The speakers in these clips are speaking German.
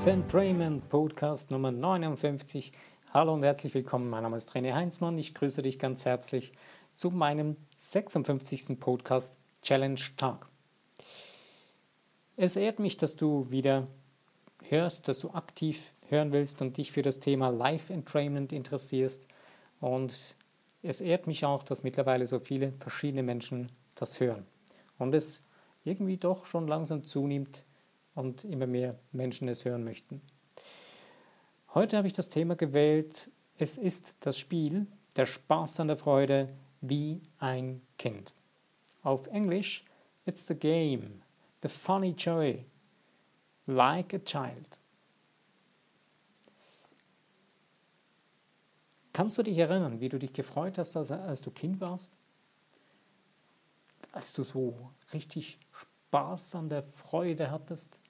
Life Entrainment Podcast Nummer 59. Hallo und herzlich willkommen. Mein Name ist René Heinzmann. Ich grüße dich ganz herzlich zu meinem 56. Podcast Challenge Tag. Es ehrt mich, dass du wieder hörst, dass du aktiv hören willst und dich für das Thema Life Entrainment interessierst. Und es ehrt mich auch, dass mittlerweile so viele verschiedene Menschen das hören. Und es irgendwie doch schon langsam zunimmt, und immer mehr Menschen es hören möchten. Heute habe ich das Thema gewählt, es ist das Spiel, der Spaß an der Freude wie ein Kind. Auf Englisch, it's the game, the funny joy, like a child. Kannst du dich erinnern, wie du dich gefreut hast, als, du Kind warst? Als du so richtig Spaß an der Freude hattest?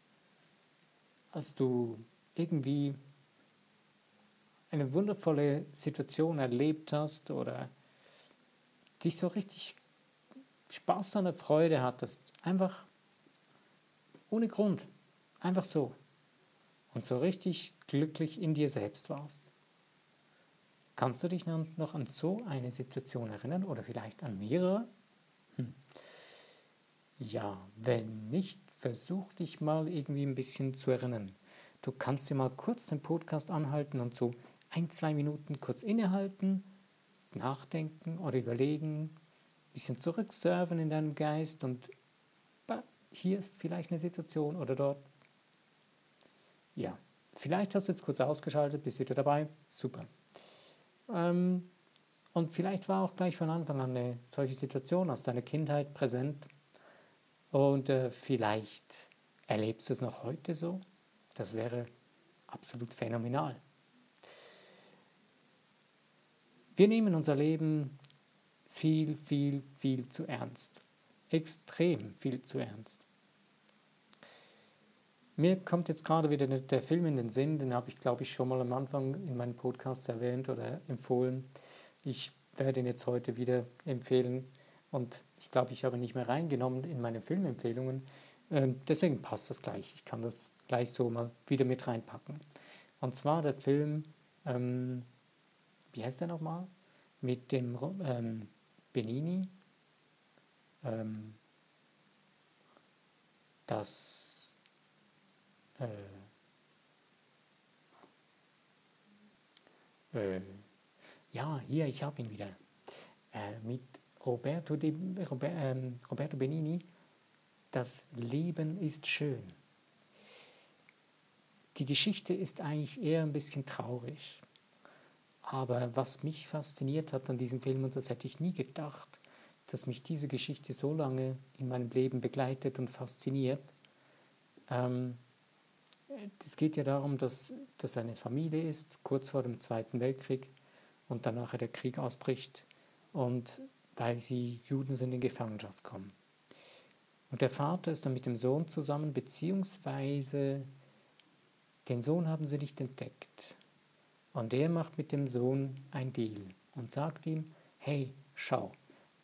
als du irgendwie eine wundervolle Situation erlebt hast oder dich so richtig Spaß an der Freude hattest, einfach ohne Grund, einfach so und so richtig glücklich in dir selbst warst. Kannst du dich noch an so eine Situation erinnern oder vielleicht an mehrere? Hm. Ja, wenn nicht, versuch dich mal irgendwie ein bisschen zu erinnern. Du kannst dir mal kurz den Podcast anhalten und so ein, zwei Minuten kurz innehalten, nachdenken oder überlegen, ein bisschen zurücksurfen in deinem Geist und hier ist vielleicht eine Situation oder dort. Ja, vielleicht hast du jetzt kurz ausgeschaltet, bist wieder dabei. Super. Ähm, und vielleicht war auch gleich von Anfang an eine solche Situation aus deiner Kindheit präsent und äh, vielleicht erlebst du es noch heute so. Das wäre absolut phänomenal. Wir nehmen unser Leben viel, viel, viel zu ernst. Extrem viel zu ernst. Mir kommt jetzt gerade wieder der Film in den Sinn, den habe ich, glaube ich, schon mal am Anfang in meinem Podcast erwähnt oder empfohlen. Ich werde ihn jetzt heute wieder empfehlen. Und ich glaube, ich habe nicht mehr reingenommen in meine Filmempfehlungen. Ähm, deswegen passt das gleich. Ich kann das gleich so mal wieder mit reinpacken. Und zwar der Film, ähm, wie heißt der nochmal? Mit dem ähm, Benini. Ähm, das äh, äh, ja, hier, ich habe ihn wieder. Äh, mit Roberto, de, Robert, ähm, Roberto Benini, das Leben ist schön. Die Geschichte ist eigentlich eher ein bisschen traurig. Aber was mich fasziniert hat an diesem Film, und das hätte ich nie gedacht, dass mich diese Geschichte so lange in meinem Leben begleitet und fasziniert. Ähm, es geht ja darum, dass das eine Familie ist, kurz vor dem Zweiten Weltkrieg und danach der Krieg ausbricht. Und weil sie Juden sind in Gefangenschaft kommen. Und der Vater ist dann mit dem Sohn zusammen, beziehungsweise den Sohn haben sie nicht entdeckt. Und er macht mit dem Sohn ein Deal und sagt ihm, hey, schau,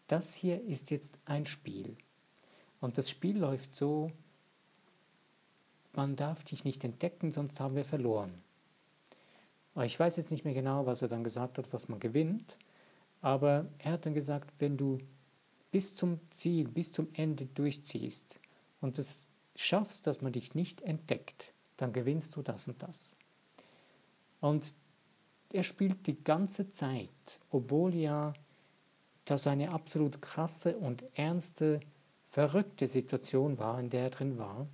das hier ist jetzt ein Spiel. Und das Spiel läuft so, man darf dich nicht entdecken, sonst haben wir verloren. Ich weiß jetzt nicht mehr genau, was er dann gesagt hat, was man gewinnt, aber er hat dann gesagt, wenn du bis zum Ziel, bis zum Ende durchziehst und es schaffst, dass man dich nicht entdeckt, dann gewinnst du das und das. Und er spielt die ganze Zeit, obwohl ja das eine absolut krasse und ernste, verrückte Situation war, in der er drin war,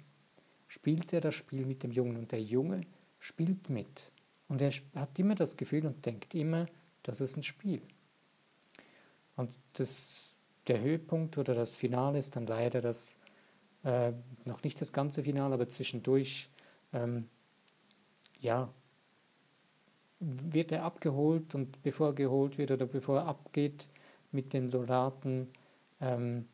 spielt er das Spiel mit dem Jungen und der Junge spielt mit. Und er hat immer das Gefühl und denkt immer, das ist ein Spiel. Und das, der Höhepunkt oder das Finale ist dann leider das, äh, noch nicht das ganze Finale, aber zwischendurch, ähm, ja, wird er abgeholt und bevor er geholt wird oder bevor er abgeht mit den Soldaten, ähm,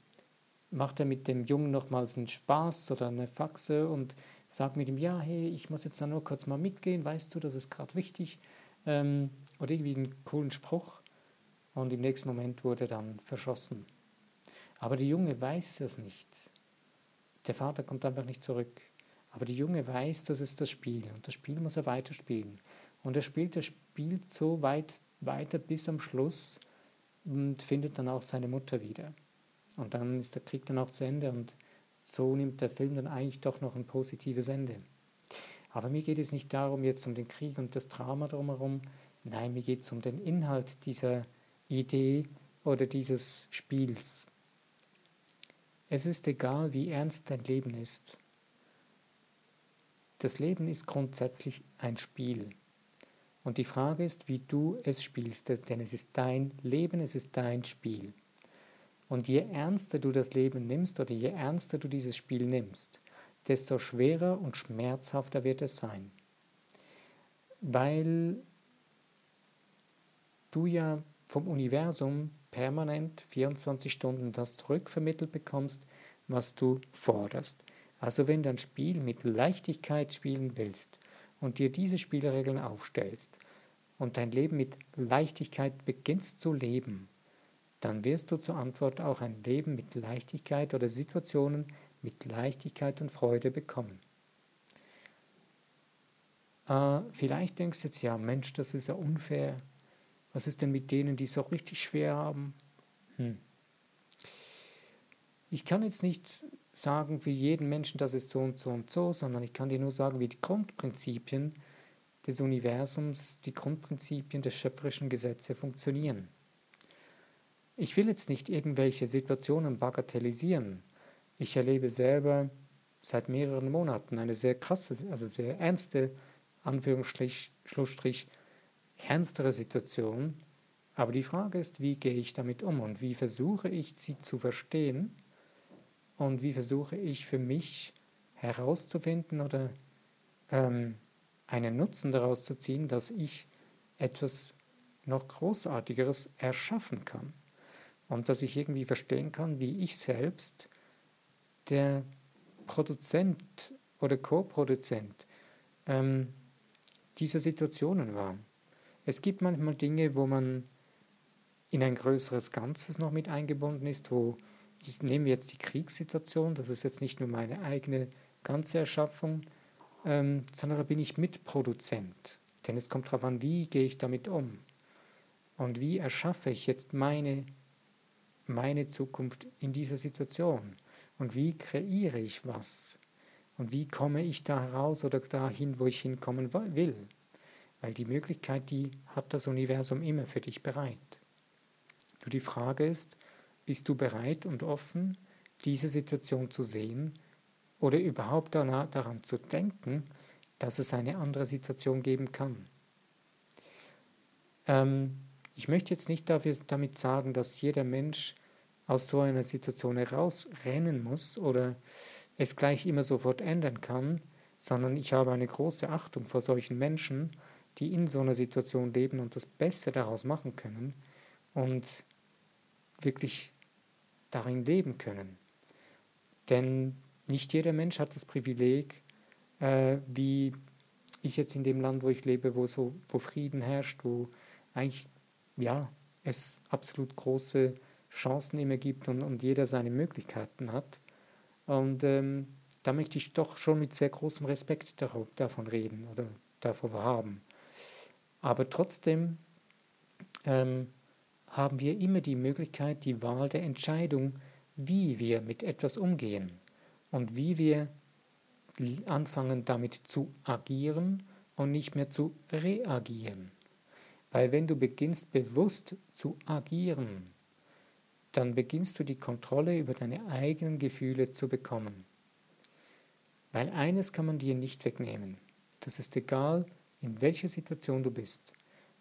macht er mit dem Jungen nochmals einen Spaß oder eine Faxe und sagt mit ihm, ja, hey, ich muss jetzt da nur kurz mal mitgehen, weißt du, das ist gerade wichtig. Ähm, oder irgendwie einen coolen Spruch und im nächsten Moment wurde dann verschossen. Aber der Junge weiß das nicht. Der Vater kommt einfach nicht zurück. Aber der Junge weiß, das ist das Spiel und das Spiel muss er weiterspielen. Und er spielt das Spiel so weit weiter bis am Schluss und findet dann auch seine Mutter wieder. Und dann ist der Krieg dann auch zu Ende und so nimmt der Film dann eigentlich doch noch ein positives Ende. Aber mir geht es nicht darum, jetzt um den Krieg und das Drama drumherum. Nein, mir geht es um den Inhalt dieser Idee oder dieses Spiels. Es ist egal, wie ernst dein Leben ist. Das Leben ist grundsätzlich ein Spiel. Und die Frage ist, wie du es spielst, denn es ist dein Leben, es ist dein Spiel. Und je ernster du das Leben nimmst oder je ernster du dieses Spiel nimmst, desto schwerer und schmerzhafter wird es sein. Weil du ja vom Universum permanent 24 Stunden das zurückvermittelt bekommst, was du forderst. Also wenn du ein Spiel mit Leichtigkeit spielen willst und dir diese Spielregeln aufstellst und dein Leben mit Leichtigkeit beginnst zu leben, dann wirst du zur Antwort auch ein Leben mit Leichtigkeit oder Situationen mit Leichtigkeit und Freude bekommen. Äh, vielleicht denkst du jetzt, ja Mensch, das ist ja unfair. Was ist denn mit denen, die es auch richtig schwer haben? Hm. Ich kann jetzt nicht sagen für jeden Menschen, das ist so und so und so, sondern ich kann dir nur sagen, wie die Grundprinzipien des Universums, die Grundprinzipien der schöpferischen Gesetze funktionieren. Ich will jetzt nicht irgendwelche Situationen bagatellisieren. Ich erlebe selber seit mehreren Monaten eine sehr krasse, also sehr ernste, Anführungsstrich, Schlussstrich, ernstere Situation. Aber die Frage ist, wie gehe ich damit um und wie versuche ich sie zu verstehen und wie versuche ich für mich herauszufinden oder ähm, einen Nutzen daraus zu ziehen, dass ich etwas noch Großartigeres erschaffen kann und dass ich irgendwie verstehen kann, wie ich selbst der Produzent oder Co-Produzent ähm, dieser Situationen war. Es gibt manchmal Dinge, wo man in ein größeres Ganzes noch mit eingebunden ist, wo nehmen wir jetzt die Kriegssituation, das ist jetzt nicht nur meine eigene ganze Erschaffung, ähm, sondern da bin ich Mitproduzent. Denn es kommt darauf an, wie gehe ich damit um und wie erschaffe ich jetzt meine, meine Zukunft in dieser Situation und wie kreiere ich was und wie komme ich da heraus oder dahin, wo ich hinkommen will. Weil die Möglichkeit, die hat das Universum immer für dich bereit. Nur die Frage ist, bist du bereit und offen, diese Situation zu sehen oder überhaupt daran zu denken, dass es eine andere Situation geben kann? Ähm, ich möchte jetzt nicht dafür, damit sagen, dass jeder Mensch aus so einer Situation herausrennen muss oder es gleich immer sofort ändern kann, sondern ich habe eine große Achtung vor solchen Menschen, die in so einer Situation leben und das Beste daraus machen können und wirklich darin leben können. Denn nicht jeder Mensch hat das Privileg, äh, wie ich jetzt in dem Land, wo ich lebe, wo so, wo Frieden herrscht, wo eigentlich ja es absolut große Chancen immer gibt und, und jeder seine Möglichkeiten hat. Und ähm, da möchte ich doch schon mit sehr großem Respekt darauf, davon reden oder davon haben. Aber trotzdem ähm, haben wir immer die Möglichkeit, die Wahl der Entscheidung, wie wir mit etwas umgehen und wie wir anfangen damit zu agieren und nicht mehr zu reagieren. Weil wenn du beginnst bewusst zu agieren, dann beginnst du die Kontrolle über deine eigenen Gefühle zu bekommen. Weil eines kann man dir nicht wegnehmen. Das ist egal, in welcher Situation du bist.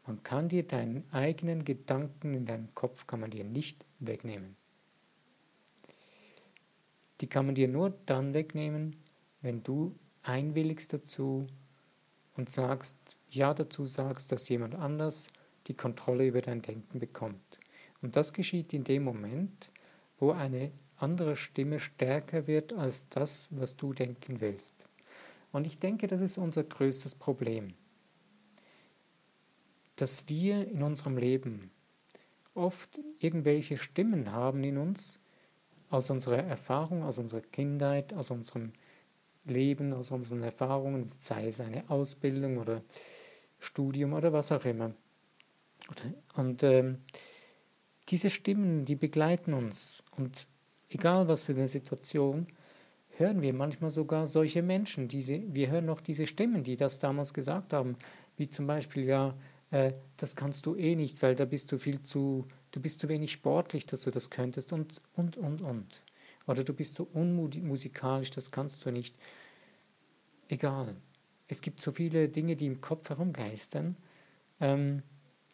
Man kann dir deinen eigenen Gedanken in deinem Kopf kann man dir nicht wegnehmen. Die kann man dir nur dann wegnehmen, wenn du einwilligst dazu und sagst, ja dazu sagst, dass jemand anders die Kontrolle über dein Denken bekommt. Und das geschieht in dem Moment, wo eine andere Stimme stärker wird als das, was du denken willst. Und ich denke, das ist unser größtes Problem dass wir in unserem Leben oft irgendwelche Stimmen haben in uns, aus unserer Erfahrung, aus unserer Kindheit, aus unserem Leben, aus unseren Erfahrungen, sei es eine Ausbildung oder Studium oder was auch immer. Und ähm, diese Stimmen, die begleiten uns. Und egal was für eine Situation, hören wir manchmal sogar solche Menschen. Diese, wir hören noch diese Stimmen, die das damals gesagt haben. Wie zum Beispiel, ja, äh, das kannst du eh nicht, weil da bist du viel zu, du bist zu wenig sportlich, dass du das könntest und, und, und, und. Oder du bist so unmusikalisch, das kannst du nicht. Egal. Es gibt so viele Dinge, die im Kopf herumgeistern. Ähm,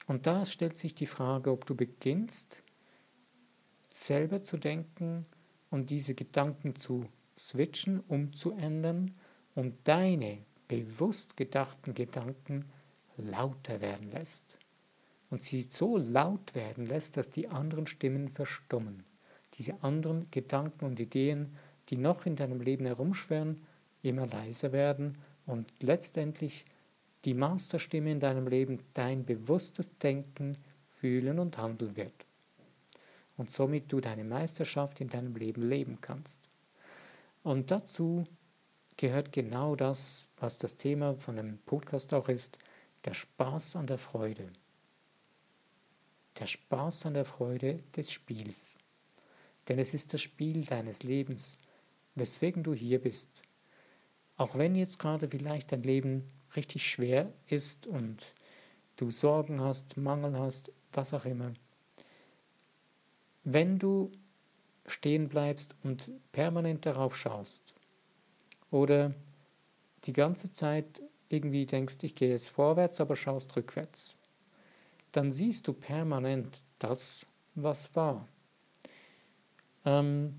und da stellt sich die Frage, ob du beginnst, selber zu denken und diese Gedanken zu switchen, umzuändern und deine bewusst gedachten Gedanken lauter werden lässt. Und sie so laut werden lässt, dass die anderen Stimmen verstummen. Diese anderen Gedanken und Ideen, die noch in deinem Leben herumschwirren, immer leiser werden und letztendlich die Masterstimme in deinem Leben dein bewusstes Denken, Fühlen und Handeln wird. Und somit du deine Meisterschaft in deinem Leben leben kannst. Und dazu gehört genau das, was das Thema von dem Podcast auch ist, der Spaß an der Freude. Der Spaß an der Freude des Spiels. Denn es ist das Spiel deines Lebens, weswegen du hier bist. Auch wenn jetzt gerade vielleicht dein Leben richtig schwer ist und du Sorgen hast, Mangel hast, was auch immer. Wenn du stehen bleibst und permanent darauf schaust oder die ganze Zeit irgendwie denkst, ich gehe jetzt vorwärts, aber schaust rückwärts, dann siehst du permanent das, was war. Ähm,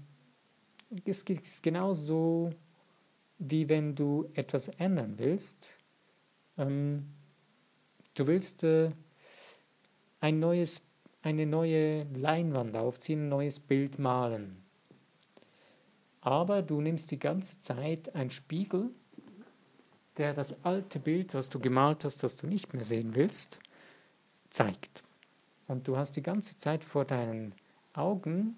es ist genauso, wie wenn du etwas ändern willst. Ähm, du willst äh, ein neues, eine neue Leinwand aufziehen, ein neues Bild malen. Aber du nimmst die ganze Zeit einen Spiegel der das alte Bild, was du gemalt hast, das du nicht mehr sehen willst, zeigt. Und du hast die ganze Zeit vor deinen Augen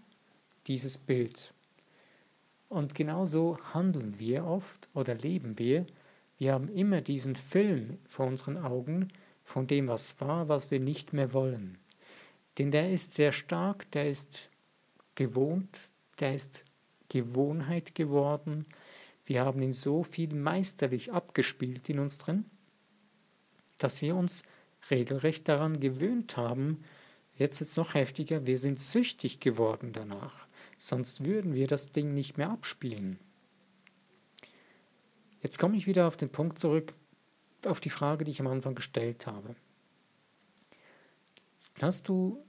dieses Bild. Und genauso handeln wir oft oder leben wir. Wir haben immer diesen Film vor unseren Augen von dem, was war, was wir nicht mehr wollen. Denn der ist sehr stark, der ist gewohnt, der ist Gewohnheit geworden wir haben ihn so viel meisterlich abgespielt in uns drin, dass wir uns regelrecht daran gewöhnt haben, jetzt ist es noch heftiger, wir sind süchtig geworden danach, sonst würden wir das Ding nicht mehr abspielen. Jetzt komme ich wieder auf den Punkt zurück, auf die Frage, die ich am Anfang gestellt habe. Hast du,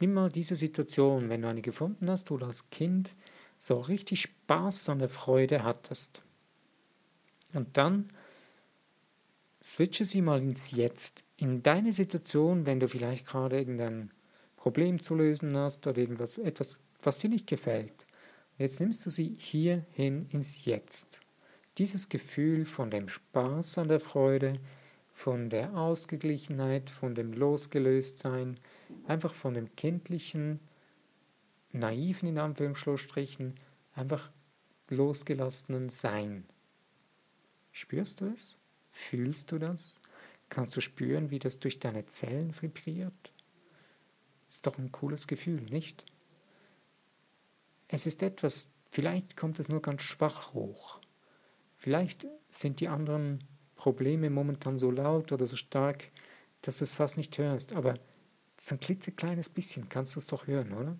mal diese Situation, wenn du eine gefunden hast oder als Kind so richtig Spaß an der Freude hattest. Und dann switche sie mal ins Jetzt, in deine Situation, wenn du vielleicht gerade irgendein Problem zu lösen hast oder irgendwas, etwas, was dir nicht gefällt. Jetzt nimmst du sie hierhin ins Jetzt. Dieses Gefühl von dem Spaß an der Freude, von der Ausgeglichenheit, von dem Losgelöstsein, einfach von dem kindlichen, naiven, in Anführungsstrichen, einfach losgelassenen Sein. Spürst du es? Fühlst du das? Kannst du spüren, wie das durch deine Zellen vibriert? Ist doch ein cooles Gefühl, nicht? Es ist etwas, vielleicht kommt es nur ganz schwach hoch. Vielleicht sind die anderen Probleme momentan so laut oder so stark, dass du es fast nicht hörst. Aber so ein klitzekleines bisschen kannst du es doch hören, oder?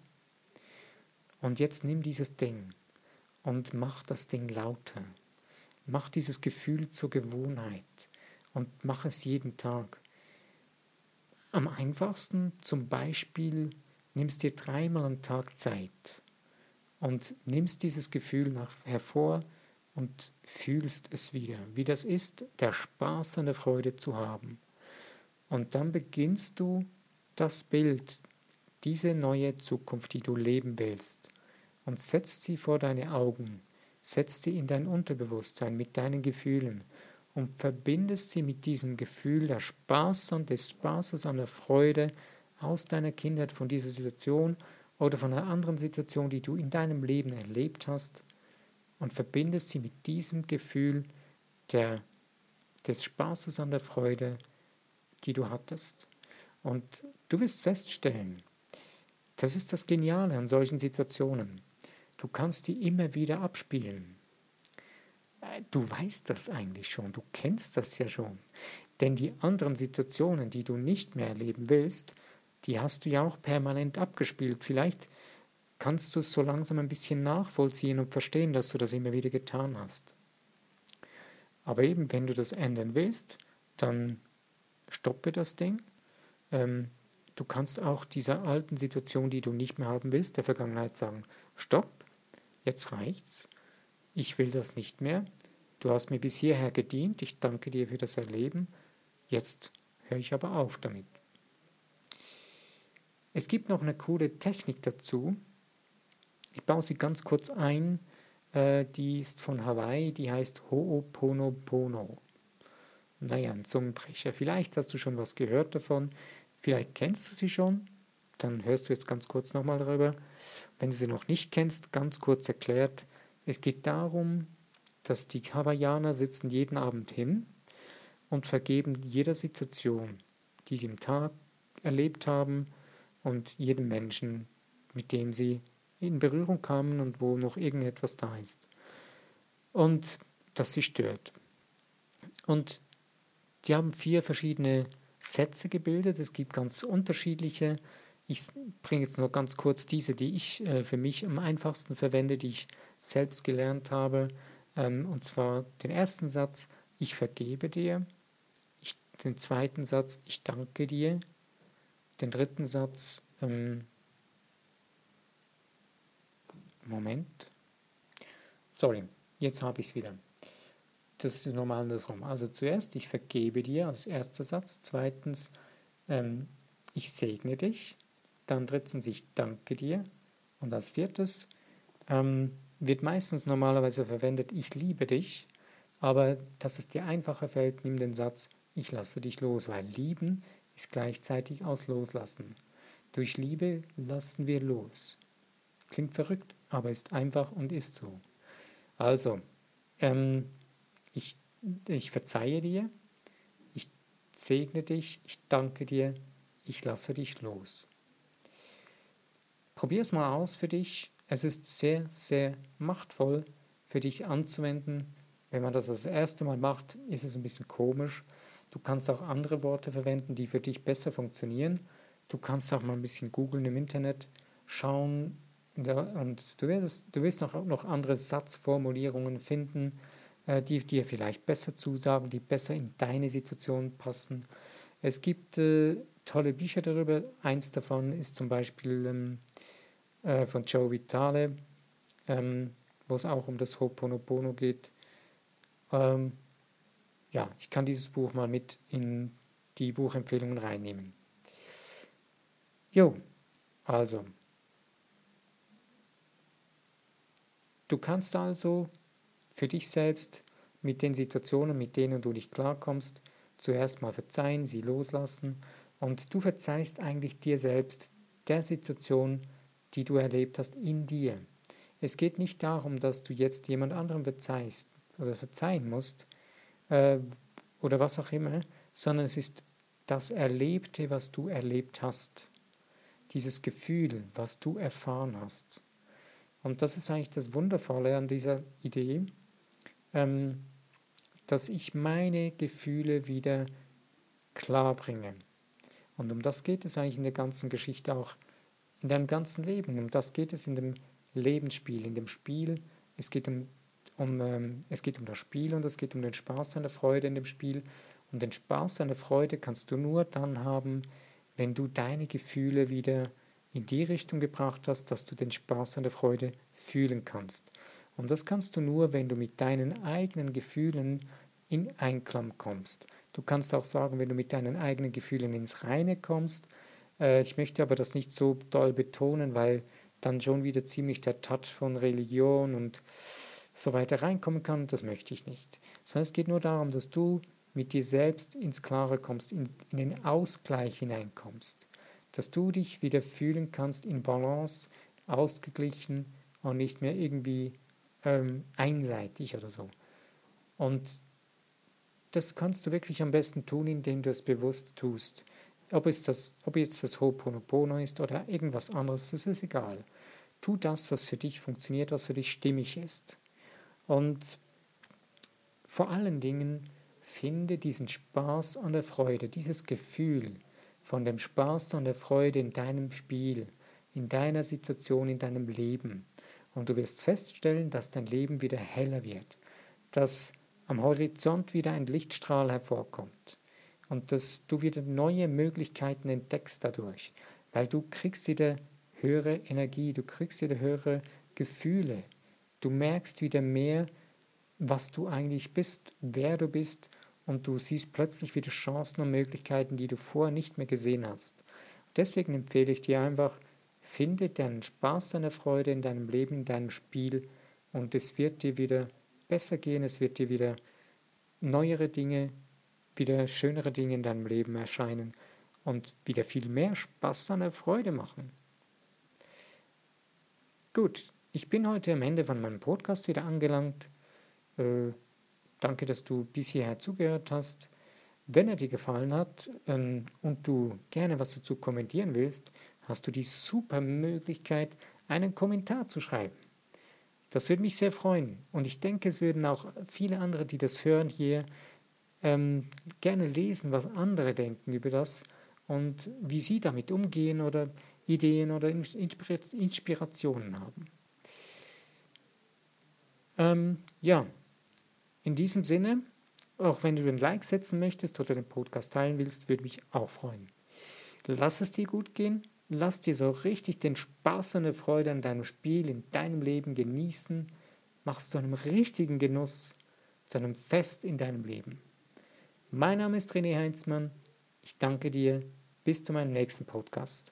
Und jetzt nimm dieses Ding und mach das Ding lauter. Mach dieses Gefühl zur Gewohnheit und mach es jeden Tag. Am einfachsten zum Beispiel nimmst dir dreimal am Tag Zeit und nimmst dieses Gefühl nach, hervor und fühlst es wieder, wie das ist, der Spaß an der Freude zu haben. Und dann beginnst du das Bild, diese neue Zukunft, die du leben willst, und setzt sie vor deine Augen, setzt sie in dein Unterbewusstsein mit deinen Gefühlen und verbindest sie mit diesem Gefühl der Spaß und des Spaßes an der Freude aus deiner Kindheit von dieser Situation oder von einer anderen Situation, die du in deinem Leben erlebt hast. und verbindest sie mit diesem Gefühl der, des Spaßes an der Freude, die du hattest. Und du wirst feststellen, das ist das Geniale an solchen Situationen. Du kannst die immer wieder abspielen. Du weißt das eigentlich schon, du kennst das ja schon. Denn die anderen Situationen, die du nicht mehr erleben willst, die hast du ja auch permanent abgespielt. Vielleicht kannst du es so langsam ein bisschen nachvollziehen und verstehen, dass du das immer wieder getan hast. Aber eben, wenn du das ändern willst, dann stoppe das Ding. Ähm, du kannst auch dieser alten Situation, die du nicht mehr haben willst, der Vergangenheit sagen, stopp, jetzt reicht's, ich will das nicht mehr, du hast mir bis hierher gedient, ich danke dir für das Erleben, jetzt höre ich aber auf damit. Es gibt noch eine coole Technik dazu, ich baue sie ganz kurz ein, äh, die ist von Hawaii, die heißt Ho'oponopono. Naja, ein Zungenbrecher. Vielleicht hast du schon was gehört davon, vielleicht kennst du sie schon, dann hörst du jetzt ganz kurz nochmal darüber. Wenn du sie noch nicht kennst, ganz kurz erklärt, es geht darum, dass die Hawaiianer sitzen jeden Abend hin und vergeben jeder Situation, die sie im Tag erlebt haben und jedem Menschen, mit dem sie in Berührung kamen und wo noch irgendetwas da ist. Und das sie stört. Und die haben vier verschiedene Sätze gebildet. Es gibt ganz unterschiedliche. Ich bringe jetzt nur ganz kurz diese, die ich äh, für mich am einfachsten verwende, die ich selbst gelernt habe. Ähm, und zwar den ersten Satz, ich vergebe dir. Ich, den zweiten Satz, ich danke dir. Den dritten Satz, ähm, Moment. Sorry, jetzt habe ich es wieder. Das ist normal andersrum. Also zuerst, ich vergebe dir als erster Satz. Zweitens, ähm, ich segne dich. Dann drittens, ich danke dir. Und als viertes, ähm, wird meistens normalerweise verwendet, ich liebe dich, aber dass es dir einfacher fällt, nimm den Satz, ich lasse dich los, weil lieben ist gleichzeitig aus loslassen. Durch Liebe lassen wir los. Klingt verrückt, aber ist einfach und ist so. Also, ähm, ich, ich verzeihe dir, ich segne dich, ich danke dir, ich lasse dich los. Probier es mal aus für dich es ist sehr, sehr machtvoll für dich anzuwenden. Wenn man das das erste Mal macht, ist es ein bisschen komisch. Du kannst auch andere Worte verwenden, die für dich besser funktionieren. Du kannst auch mal ein bisschen googeln im Internet, schauen und du wirst, du wirst noch, noch andere Satzformulierungen finden, äh, die dir vielleicht besser zusagen, die besser in deine Situation passen. Es gibt äh, tolle Bücher darüber. Eins davon ist zum Beispiel ähm, äh, von Joe Vitale, ähm, wo es auch um das Ho'oponopono geht. Ähm, ja, ich kann dieses Buch mal mit in die Buchempfehlungen reinnehmen. Jo, also. Du kannst also für dich selbst mit den Situationen, mit denen du nicht klarkommst, zuerst mal verzeihen, sie loslassen und du verzeihst eigentlich dir selbst der Situation, die du erlebt hast in dir. Es geht nicht darum, dass du jetzt jemand anderem verzeihst oder verzeihen musst äh, oder was auch immer, sondern es ist das Erlebte, was du erlebt hast. Dieses Gefühl, was du erfahren hast. Und das ist eigentlich das Wundervolle an dieser Idee, ähm, dass ich meine Gefühle wieder klar bringe. Und um das geht es eigentlich in der ganzen Geschichte auch in deinem ganzen Leben. Um das geht es in dem Lebensspiel, in dem Spiel. Es geht um, um, ähm, es geht um das Spiel und es geht um den Spaß und Freude in dem Spiel. Und den Spaß und Freude kannst du nur dann haben, wenn du deine Gefühle wieder in die Richtung gebracht hast, dass du den Spaß und Freude fühlen kannst. Und das kannst du nur, wenn du mit deinen eigenen Gefühlen in Einklang kommst. Du kannst auch sagen, wenn du mit deinen eigenen Gefühlen ins Reine kommst, äh, ich möchte aber das nicht so doll betonen, weil dann schon wieder ziemlich der Touch von Religion und so weiter reinkommen kann. Das möchte ich nicht. Sondern es geht nur darum, dass du mit dir selbst ins Klare kommst, in, in den Ausgleich hineinkommst. Dass du dich wieder fühlen kannst in Balance, ausgeglichen und nicht mehr irgendwie ähm, einseitig oder so. Und das kannst du wirklich am besten tun, indem du es bewusst tust. Ob, es das, ob jetzt das Ho'oponopono ist oder irgendwas anderes, das ist egal. Tu das, was für dich funktioniert, was für dich stimmig ist. Und vor allen Dingen finde diesen Spaß an der Freude, dieses Gefühl von dem Spaß an der Freude in deinem Spiel, in deiner Situation, in deinem Leben. Und du wirst feststellen, dass dein Leben wieder heller wird, dass am Horizont wieder ein Lichtstrahl hervorkommt und dass du wieder neue Möglichkeiten entdeckst dadurch, weil du kriegst wieder höhere Energie, du kriegst wieder höhere Gefühle, du merkst wieder mehr, was du eigentlich bist, wer du bist und du siehst plötzlich wieder Chancen und Möglichkeiten, die du vorher nicht mehr gesehen hast. Deswegen empfehle ich dir einfach, finde deinen Spaß, deine Freude in deinem Leben, in deinem Spiel und es wird dir wieder besser gehen, es wird dir wieder neuere Dinge, wieder schönere Dinge in deinem Leben erscheinen und wieder viel mehr Spaß an der Freude machen. Gut, ich bin heute am Ende von meinem Podcast wieder angelangt. Äh, danke, dass du bis hierher zugehört hast. Wenn er dir gefallen hat ähm, und du gerne was dazu kommentieren willst, hast du die super Möglichkeit, einen Kommentar zu schreiben. Das würde mich sehr freuen. Und ich denke, es würden auch viele andere, die das hören hier, ähm, gerne lesen, was andere denken über das und wie sie damit umgehen oder Ideen oder Inspirationen haben. Ähm, ja, in diesem Sinne, auch wenn du ein Like setzen möchtest oder den Podcast teilen willst, würde mich auch freuen. Lass es dir gut gehen Lass dir so richtig den Spaß und die Freude an deinem Spiel, in deinem Leben genießen. Mach es zu einem richtigen Genuss, zu einem Fest in deinem Leben. Mein Name ist René Heinzmann. Ich danke dir. Bis zu meinem nächsten Podcast.